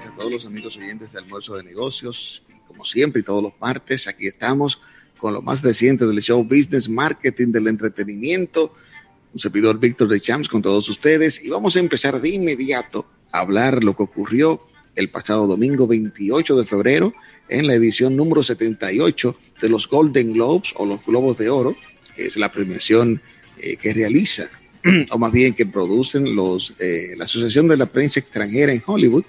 tardes a todos los amigos oyentes de Almuerzo de Negocios. Y como siempre, y todos los martes, aquí estamos con lo más reciente del show Business Marketing del entretenimiento. Un servidor Víctor de Champs con todos ustedes. Y vamos a empezar de inmediato a hablar lo que ocurrió el pasado domingo 28 de febrero en la edición número 78 de los Golden Globes o los Globos de Oro, que es la premiación eh, que realiza o más bien que producen los, eh, la Asociación de la Prensa Extranjera en Hollywood,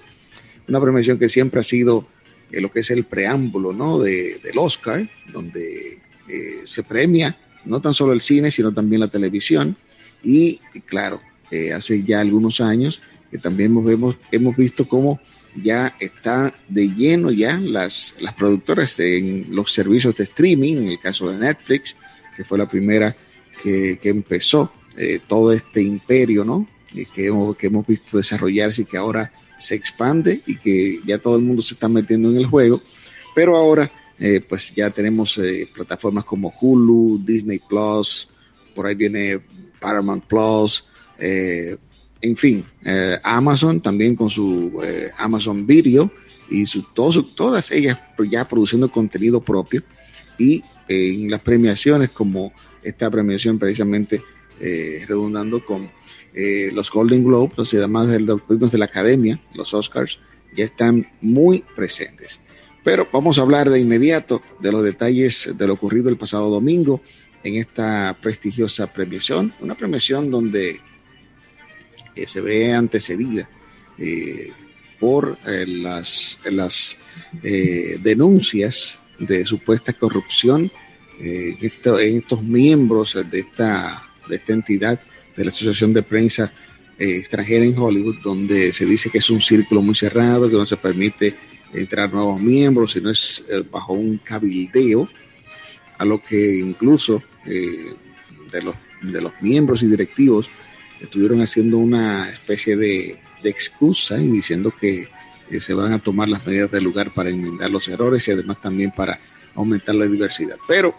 una premiación que siempre ha sido eh, lo que es el preámbulo ¿no? de, del Oscar, donde eh, se premia no tan solo el cine, sino también la televisión. Y, claro, hace ya algunos años que también hemos, hemos visto cómo ya está de lleno ya las, las productoras en los servicios de streaming, en el caso de Netflix, que fue la primera que, que empezó eh, todo este imperio, ¿no? que, hemos, que hemos visto desarrollarse y que ahora se expande y que ya todo el mundo se está metiendo en el juego. Pero ahora, eh, pues ya tenemos eh, plataformas como Hulu, Disney Plus, por ahí viene Paramount Plus, en fin, Amazon también con su Amazon Video y su, todas ellas ya produciendo contenido propio y en las premiaciones como esta premiación precisamente eh, redundando con eh, los Golden Globes, y además de los premios de la Academia, los Oscars, ya están muy presentes. Pero vamos a hablar de inmediato de los detalles de lo ocurrido el pasado domingo en esta prestigiosa premiación, una premiación donde eh, se ve antecedida por las, las denuncias de supuesta corrupción en estos miembros de esta de esta entidad de la Asociación de Prensa eh, Extranjera en Hollywood, donde se dice que es un círculo muy cerrado, que no se permite entrar nuevos miembros, sino es eh, bajo un cabildeo, a lo que incluso eh, de, los, de los miembros y directivos estuvieron haciendo una especie de, de excusa y diciendo que se van a tomar las medidas del lugar para enmendar los errores y además también para aumentar la diversidad. Pero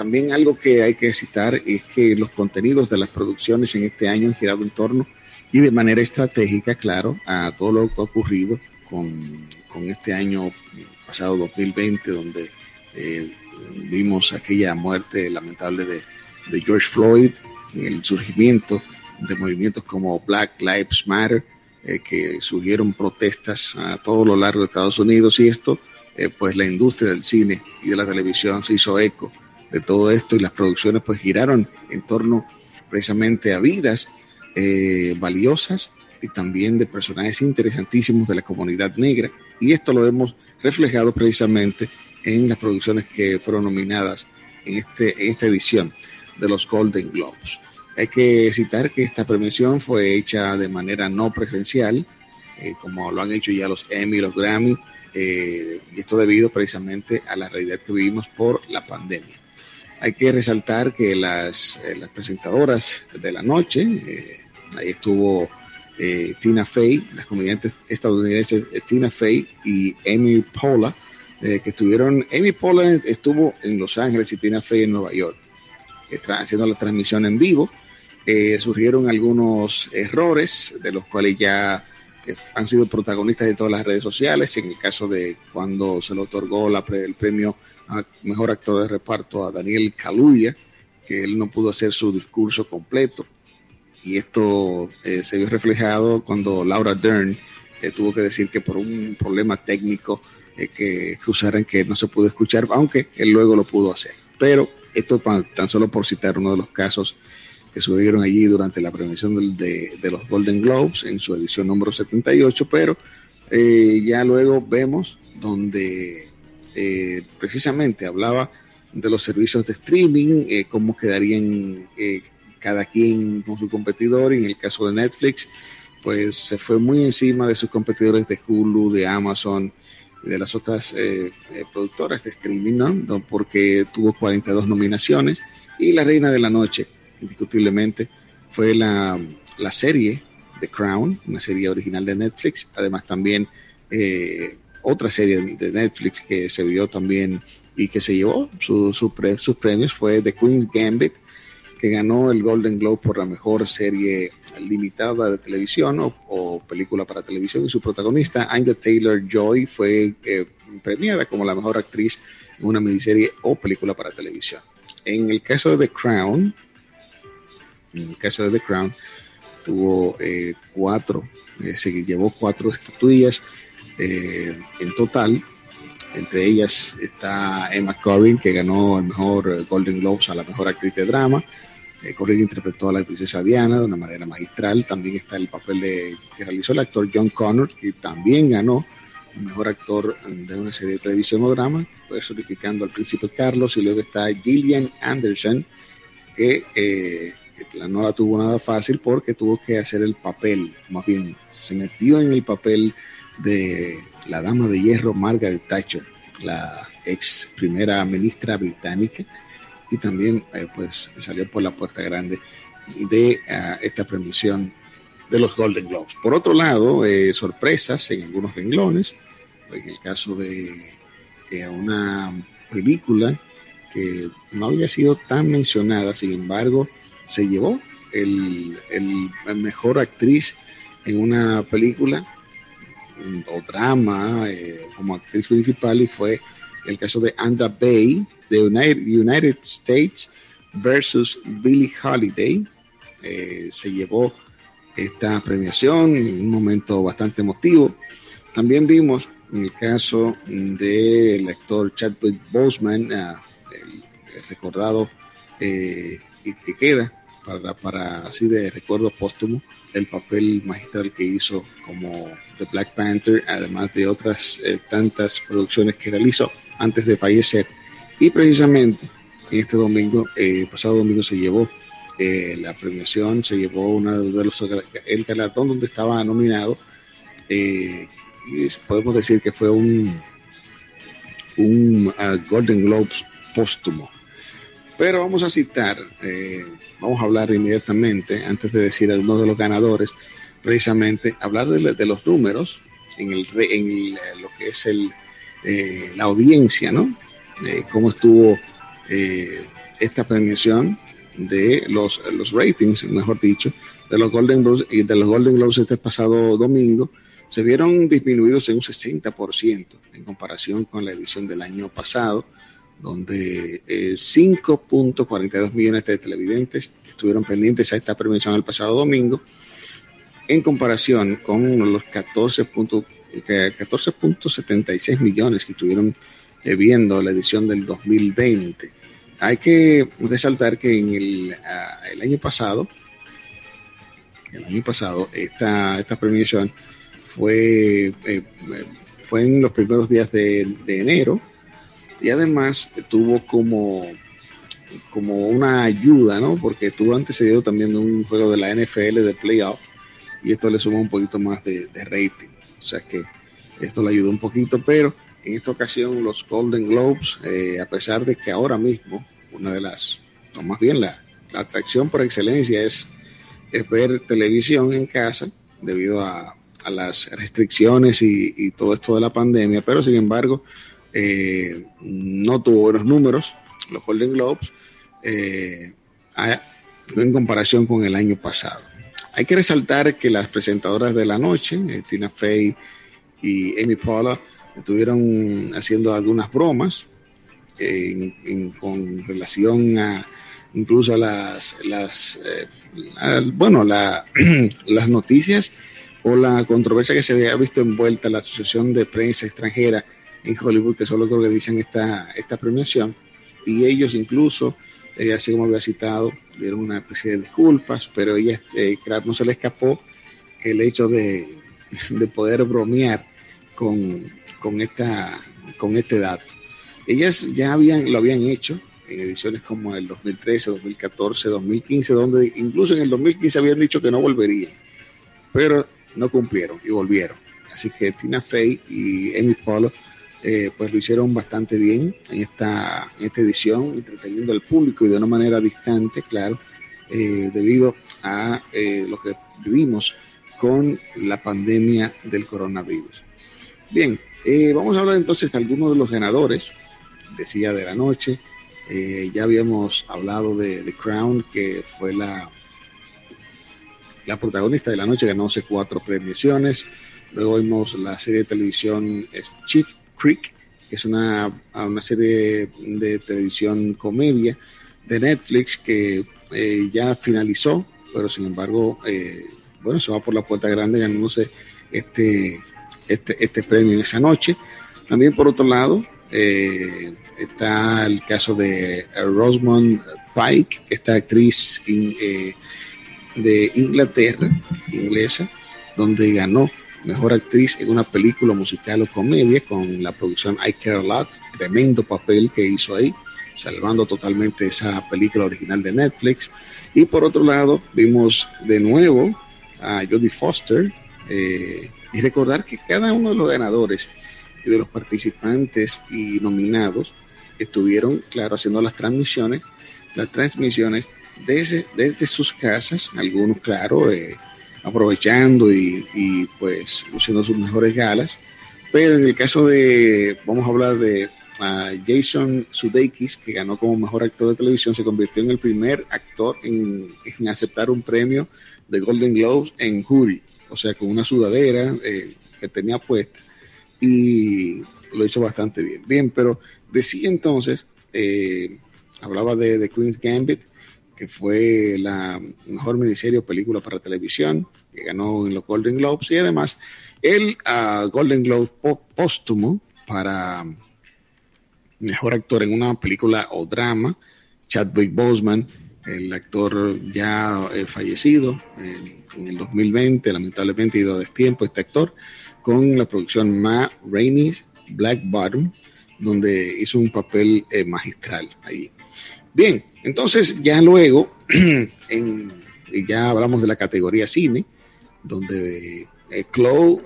también algo que hay que citar es que los contenidos de las producciones en este año han girado en torno y de manera estratégica, claro, a todo lo que ha ocurrido con, con este año pasado 2020, donde eh, vimos aquella muerte lamentable de, George Floyd, el surgimiento de movimientos como Black Lives Matter, eh, que surgieron protestas a todo lo largo de Estados Unidos y esto, eh, pues la industria del cine y de la televisión se hizo eco de todo esto y las producciones pues giraron en torno precisamente a vidas eh, valiosas y también de personajes interesantísimos de la comunidad negra y esto lo hemos reflejado precisamente en las producciones que fueron nominadas en, este, esta edición de los Golden Globes. Hay que citar que esta premiación fue hecha de manera no presencial, eh, como lo han hecho ya los Emmy los Grammy, eh, y esto debido precisamente a la realidad que vivimos por la pandemia. Hay que resaltar que las, eh, las presentadoras de la noche, eh, ahí estuvo eh, Tina Fey, las comediantes estadounidenses Tina Fey y Amy Paula, que estuvieron, Amy Paula estuvo en Los Ángeles y Tina Fey en Nueva York, haciendo la transmisión en vivo. surgieron algunos errores de los cuales ya han sido protagonistas de todas las redes sociales. En el caso de cuando se le otorgó el premio a mejor actor de reparto a Daniel Kaluuya, que él no pudo hacer su discurso completo. Y esto eh, se vio reflejado cuando Laura Dern eh, tuvo que decir que por un problema técnico eh, que excusaran que no se pudo escuchar, aunque él luego lo pudo hacer. Pero esto tan solo por citar uno de los casos que subieron allí durante la premiación de, de, los Golden Globes en su edición número 78, pero eh, ya luego vemos donde eh, precisamente hablaba de los servicios de streaming, eh, cómo quedarían cada quien con su competidor, y en el caso de Netflix, pues se fue muy encima de sus competidores de Hulu, de Amazon, de las otras productoras de streaming, ¿no? Porque tuvo 42 nominaciones y La Reina de la Noche indiscutiblemente, fue la, la, serie The Crown, una serie original de Netflix, además también eh, otra serie de Netflix que se vio también y que se llevó su, sus premios fue The Queen's Gambit, que ganó el Golden Globe por la mejor serie limitada de televisión o, película para televisión y su protagonista, Anya Taylor Joy, fue eh, premiada como la mejor actriz en una miniserie o película para televisión. En el caso de The Crown, en el caso de The Crown, tuvo eh, cuatro, eh, se llevó cuatro estatuillas en total entre ellas está Emma Corrin, que ganó el mejor Golden Globes a la mejor actriz de drama. Eh, Corrin interpretó a la princesa Diana de una manera magistral. También está el papel de, que realizó el actor John Connor, que también ganó el mejor actor de una serie de televisión o drama, personificando al príncipe Carlos. Y luego está Gillian Anderson, que eh, no la tuvo nada fácil porque tuvo que hacer el papel, más bien se metió en el papel de la dama de hierro Margaret Thatcher, la ex primera ministra británica, y también eh, pues salió por la puerta grande de ah, esta premiación de los Golden Globes. Por otro lado, eh, sorpresas en algunos renglones, en el caso de eh, una película que no había sido tan mencionada, sin embargo, se llevó el, el mejor actriz en una película o drama eh, como actriz principal y fue el caso de Anda Bay de United, States versus Billie Holiday. Eh, se llevó esta premiación en un momento bastante emotivo. También vimos el caso del actor Chadwick Boseman, ah, el, recordado eh, que queda para, para así de recuerdo póstumo el papel magistral que hizo como The Black Panther, además de otras eh, tantas producciones que realizó antes de fallecer. Y precisamente este domingo, eh, pasado domingo, se llevó eh, la premiación, se llevó una de los el galardón donde estaba nominado. y podemos decir que fue un, un ah, Golden Globes póstumo. Pero vamos a citar vamos a hablar inmediatamente, antes de decir algunos de los ganadores, precisamente hablar de, los números en, el, en lo que es el, eh, la audiencia, ¿no? Eh, cómo estuvo eh, esta premiación de los, los ratings, mejor dicho, de los Golden Globes y de los Golden Globes este pasado domingo, se vieron disminuidos en un 60% en comparación con la edición del año pasado donde 5.42 eh, millones de televidentes estuvieron pendientes a esta premiación el pasado domingo, en comparación con los 14.76 millones que estuvieron eh, viendo la edición del 2020. Hay que resaltar que en el, ah, el año pasado, el año pasado, esta, esta premiación fue, eh, fue en los primeros días de enero, y además tuvo como, como una ayuda, ¿no? Porque tuvo antecedido también un juego de la NFL de playoff y esto le sumó un poquito más de, rating. O sea que esto le ayudó un poquito, pero en esta ocasión los Golden Globes, eh, a pesar de que ahora mismo una de las, o más bien la, atracción por excelencia es, es, ver televisión en casa debido a, a las restricciones y, todo esto de la pandemia, pero sin embargo eh, no tuvo buenos números, los Golden Globes, eh, en comparación con el año pasado. Hay que resaltar que las presentadoras de la noche, eh, Tina Fey y Amy Paula, estuvieron haciendo algunas bromas con relación a incluso a las, las bueno, la, las noticias o la controversia que se había visto envuelta la Asociación de Prensa Extranjera en Hollywood que solo creo que dicen esta, esta premiación y ellos incluso, eh, así como había citado, dieron una especie de disculpas, pero ella, eh, no se le escapó el hecho de, de poder bromear con, con, esta, con este dato. Ellas ya habían, lo habían hecho en ediciones como el 2013, 2014, 2015, donde incluso en el 2015 habían dicho que no volverían, pero no cumplieron y volvieron. Así que Tina Fey y Amy Polo eh, pues lo hicieron bastante bien en esta, esta edición, entreteniendo al público y de una manera distante, claro, eh, debido a eh, lo que vivimos con la pandemia del coronavirus. Bien, vamos a hablar entonces de algunos de los ganadores, decía de la noche, ya habíamos hablado de The Crown, que fue la, la protagonista de la noche, ganó cuatro premiaciones. Luego vimos la serie de televisión Chief Creek, que es una, una serie de televisión comedia de Netflix que eh, ya finalizó, pero sin embargo, eh, bueno, se va por la puerta grande ganándose este, este, este premio en esa noche. También por otro lado, eh, está el caso de Rosamund Pike, esta actriz de Inglaterra, inglesa, donde ganó mejor actriz en una película musical o comedia con la producción I Care a Lot, tremendo papel que hizo ahí, salvando totalmente esa película original de Netflix. Y por otro lado, vimos de nuevo a Jodie Foster eh, y recordar que cada uno de los ganadores y de los participantes y nominados estuvieron, claro, haciendo las transmisiones, las transmisiones desde, desde sus casas, algunos, claro, eh, aprovechando y, pues luciendo sus mejores galas. Pero en el caso de, vamos a hablar de Jason Sudeikis, que ganó como mejor actor de televisión, se convirtió en el primer actor en, aceptar un premio de Golden Globes en jury, o sea, con una sudadera eh, que tenía puesta y lo hizo bastante bien. Bien, pero decía entonces, eh, hablaba de, de Queen's Gambit, que fue la mejor miniserie o película para televisión, que ganó en los Golden Globes, y además el uh, Golden Globe póstumo para mejor actor en una película o drama, Chadwick Boseman, el actor ya eh, fallecido en el 2020, lamentablemente ido a destiempo este actor, con la producción Ma Rainey's Black Bottom, donde hizo un papel eh, magistral ahí. Bien, entonces ya luego, en, ya hablamos de la categoría cine, donde eh, Chloe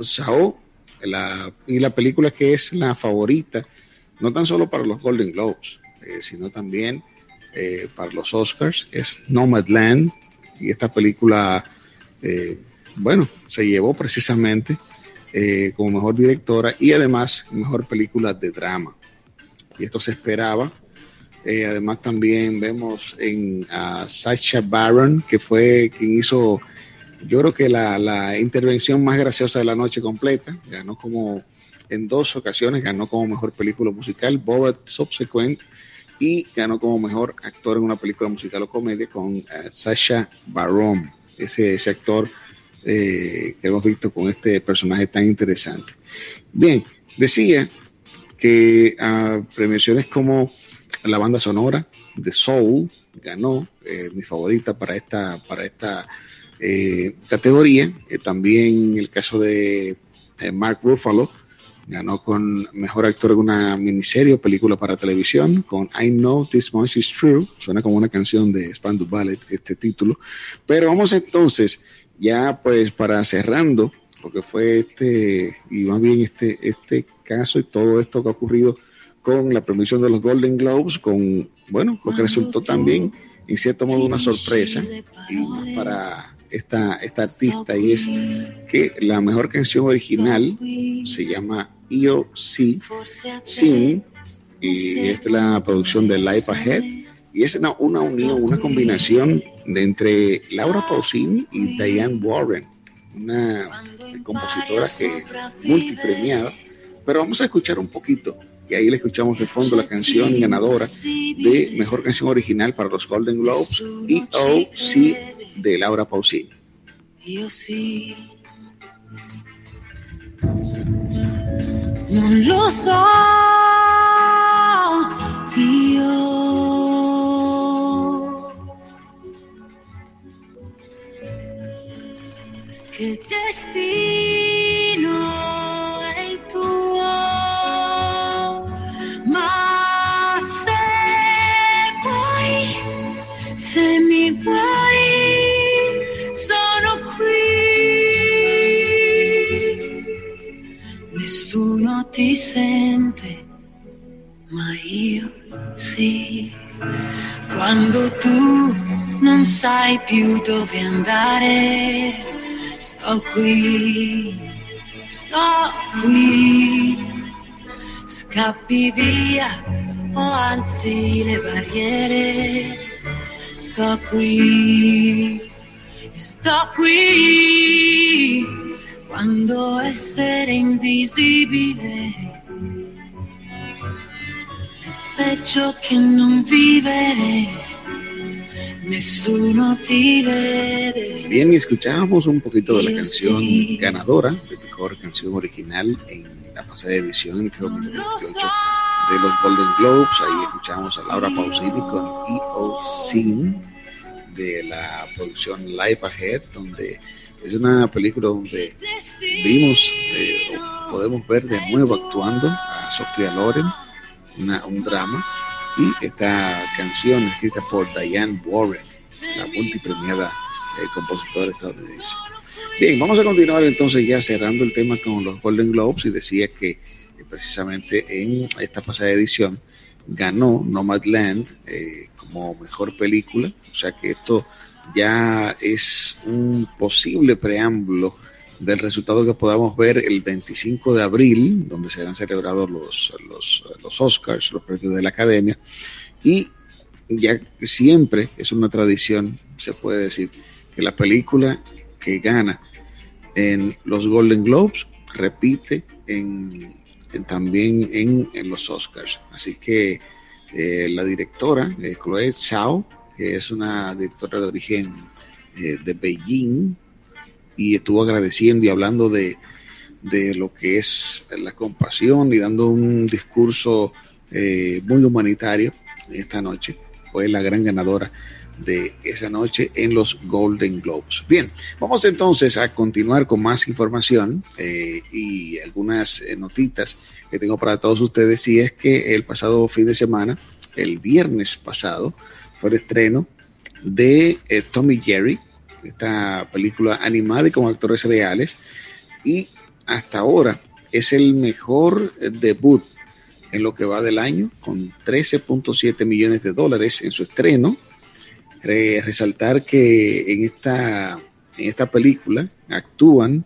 la, y la película que es la favorita, no tan solo para los Golden Globes, eh, sino también eh, para los Oscars, es Nomadland, y esta película, bueno, se llevó precisamente como mejor directora y además mejor película de drama. Y esto se esperaba eh, además también vemos en a Sacha Baron, que fue quien hizo, yo creo que la, intervención más graciosa de la noche completa. Ganó como en dos ocasiones, ganó como mejor película musical, Borat Subsequent, y ganó como mejor actor en una película musical o comedia con uh, Sacha Baron, ese, ese actor eh, que hemos visto con este personaje tan interesante. Bien, decía que uh, premiaciones como la banda sonora de Soul ganó, eh, mi favorita para esta, para esta eh, categoría. Eh, también el caso de Mark Ruffalo ganó con mejor actor en una miniserie o película para televisión con I Know This Much Is True. Suena como una canción de Spandau Ballet este título. Pero vamos entonces ya pues para cerrando lo que fue este y más bien este, este caso y todo esto que ha ocurrido con la premiación de los Golden Globes, con, bueno, lo que resultó también, en cierto modo, una sorpresa para esta, esta artista, y es que la mejor canción original se llama EOC Sing, y es la producción de Life Ahead, y es una, una unión, una combinación de entre Laura Pausini y Diane Warren, una compositora que multipremiada, pero vamos a escuchar un poquito y ahí le escuchamos de fondo la canción ganadora de Mejor Canción Original para los Golden Globes, Sí, de Laura Pausini. Non lo so, io che destino ti sente, ma io sì. Quando tu non sai più dove andare, sto qui, sto qui. Scappi via o alzi le barriere. Sto qui, sto qui, quando essere invisibile è peggio che non vivere. Nessuno ti vede. Bien, y escuchábamos un poquito de la canción ganadora de mejor canción original en la pasada edición en 2028 de los Golden Globes. Ahí escuchamos a Laura Pausini con E.O. Sin de la producción Life Ahead, donde es una película donde vimos, eh, podemos ver de nuevo actuando a Sofía Loren, un drama, y esta canción escrita por Diane Warren, la multipremiada eh, compositora estadounidense. Bien, vamos a continuar entonces ya cerrando el tema con los Golden Globes y decía que precisamente en esta pasada edición ganó Nomadland eh, como mejor película, o sea que esto ya es un posible preámbulo del resultado que podamos ver el 25 de abril, donde serán celebrados los, los, los Oscars, los premios de la Academia, y ya siempre es una tradición, se puede decir, que la película que gana en los Golden Globes repite en también en, los Oscars. Así que eh, la directora, eh, Chloe que es una directora de origen eh, de Beijing, y estuvo agradeciendo y hablando de, de, lo que es la compasión y dando un discurso muy humanitario esta noche. Fue la gran ganadora de esa noche en los Golden Globes. Bien, vamos entonces a continuar con más información eh, y algunas eh, notitas que tengo para todos ustedes. Y es que el pasado fin de semana, el viernes pasado, fue el estreno de eh, Tommy Jerry, esta película animada y con actores reales. Y hasta ahora es el mejor debut en lo que va del año, con 13.7 millones de dólares en su estreno resaltar que en esta, en esta película actúan,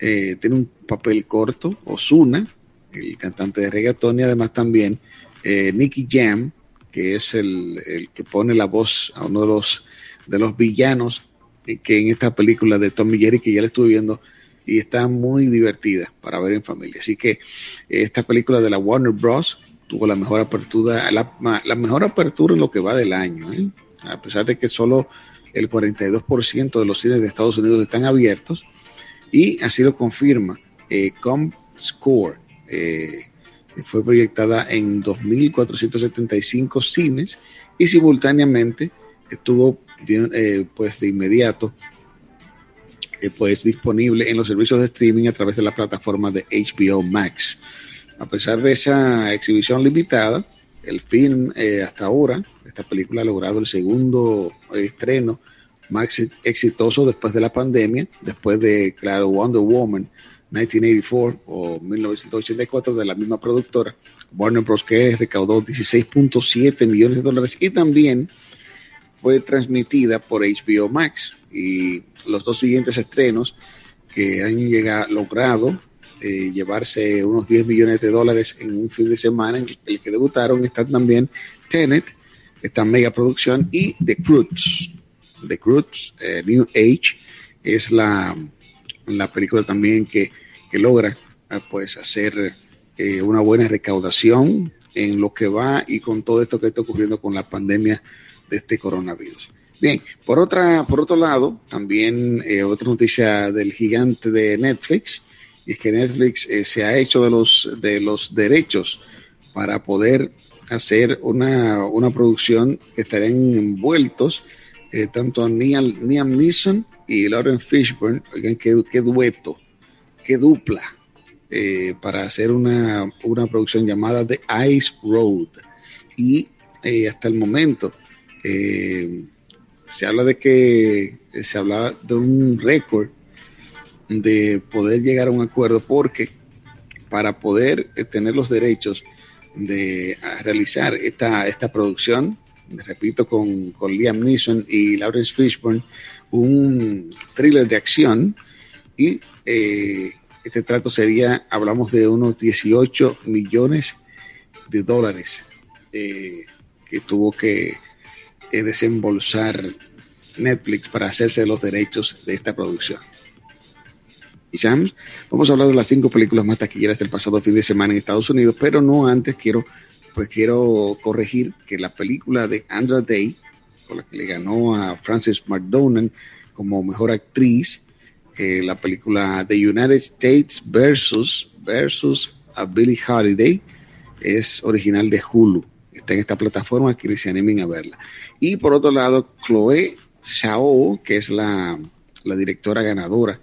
eh, tiene un papel corto, Osuna, el cantante de reggaetón, y además también eh, Nicky Jam, que es el, el, que pone la voz a uno de los, de los villanos que en esta película de Tommy Jerry, que ya la estuve viendo y está muy divertida para ver en familia. Así que esta película de la Warner Bros. tuvo la mejor apertura, la, la mejor apertura en lo que va del año. ¿eh? a pesar de que solo el 42% de los cines de Estados Unidos están abiertos, y así lo confirma eh, ComScore. Eh, fue proyectada en 2.475 cines y simultáneamente estuvo eh, pues de inmediato eh, pues disponible en los servicios de streaming a través de la plataforma de HBO Max. A pesar de esa exhibición limitada, el film eh, hasta ahora, esta película ha logrado el segundo estreno más exitoso después de la pandemia, después de, claro, Wonder Woman 1984 o 1984 de la misma productora, Warner Bros. que recaudó 16.7 millones de dólares y también fue transmitida por HBO Max. Y los dos siguientes estrenos que han llegado, logrado eh, llevarse unos 10 millones de dólares en un fin de semana en el que debutaron están también Tenet, esta mega producción y The Croods. The Croods, eh, New Age, es la, la película también que, que logra eh, pues hacer eh, una buena recaudación en lo que va y con todo esto que está ocurriendo con la pandemia de este coronavirus. Bien, por, otra, por otro lado, también eh, otra noticia del gigante de Netflix, y es que Netflix eh, se ha hecho de los, de los derechos para poder hacer una, una producción que estarían envueltos tanto Liam, Liam Neeson y Lauren Fishburne, oigan, qué, dueto, qué dupla, eh, para hacer una, una, producción llamada The Ice Road. Y eh, hasta el momento eh, se habla de que se habla de un récord de poder llegar a un acuerdo porque para poder tener los derechos de realizar esta, esta producción, repito, con, con Liam Neeson y Lawrence Fishburne, un thriller de acción y eh, este trato sería, hablamos de unos 18 millones de dólares eh, que tuvo que eh, desembolsar Netflix para hacerse los derechos de esta producción. Y James, vamos a hablar de las cinco películas más taquilleras del pasado fin de semana en Estados Unidos, pero no antes quiero, pues quiero corregir que la película de Andra Day, con la que le ganó a Frances McDormand como mejor actriz, eh, la película The United States versus, versus a Billie Holiday, es original de Hulu. Está en esta plataforma, que se animen a verla. Y por otro lado, Chloe Zhao, que es la, la directora ganadora,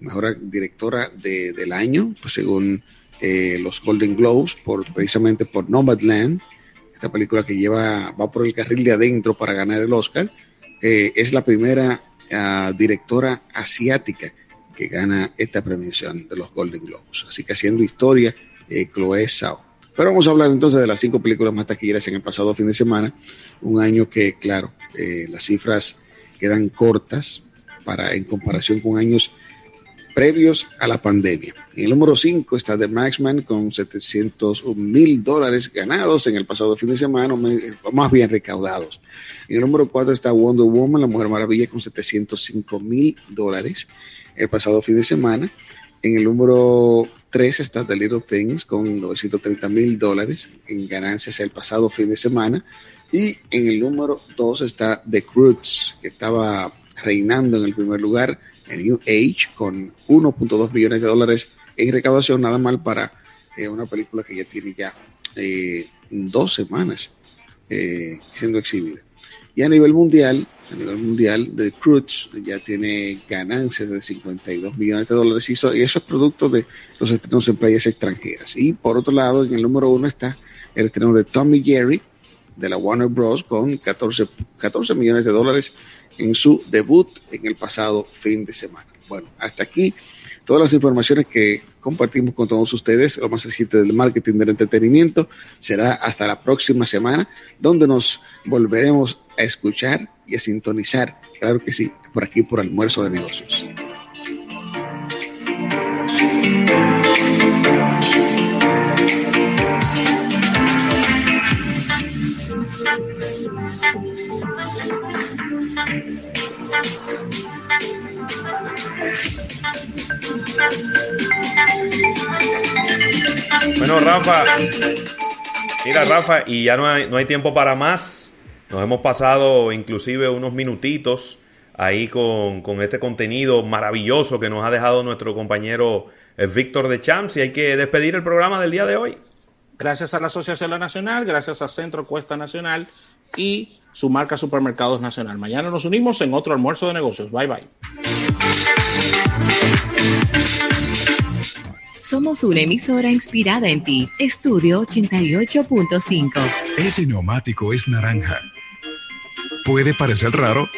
mejor directora de, del año, pues según eh, los Golden Globes, por, precisamente por Nomadland, esta película que lleva, va por el carril de adentro para ganar el Oscar, eh, es la primera uh, directora asiática que gana esta premiación de los Golden Globes. Así que haciendo historia, eh, Chloe Zhao. Pero vamos a hablar entonces de las cinco películas más taquilleras en el pasado fin de semana, un año que, claro, eh, las cifras quedan cortas para, en comparación con años previos a la pandemia. En el número 5 está The Maxman con 700 mil dólares ganados en el pasado fin de semana, más bien recaudados. En el número 4 está Wonder Woman, la Mujer Maravilla, con 705 mil dólares el pasado fin de semana. En el número 3 está The Little Things con 930 mil dólares en ganancias el pasado fin de semana. Y en el número 2 está The Croods, que estaba reinando en el primer lugar New Age con 1.2 millones de dólares en recaudación, nada mal para eh, una película que ya tiene ya eh, dos semanas eh, siendo exhibida. Y a nivel mundial, a nivel mundial, The Cruz ya tiene ganancias de 52 millones de dólares y eso, y eso es producto de los estrenos en playas extranjeras. Y por otro lado, en el número uno está el estreno de Tommy Jerry de la Warner Bros. con 14, 14 millones de dólares en su debut en el pasado fin de semana. Bueno, hasta aquí todas las informaciones que compartimos con todos ustedes, lo más reciente del marketing del entretenimiento, será hasta la próxima semana, donde nos volveremos a escuchar y a sintonizar, claro que sí, por aquí por almuerzo de negocios. Bueno, Rafa, mira, Rafa, y ya no hay, no hay tiempo para más. Nos hemos pasado inclusive unos minutitos ahí con, con este contenido maravilloso que nos ha dejado nuestro compañero eh, Víctor de Champs y hay que despedir el programa del día de hoy. Gracias a la Asociación Nacional, gracias a Centro Cuesta Nacional y su marca Supermercados Nacional. Mañana nos unimos en otro almuerzo de negocios. Bye bye. Somos una emisora inspirada en ti. Estudio 88.5. Ese neumático es naranja. Puede parecer raro,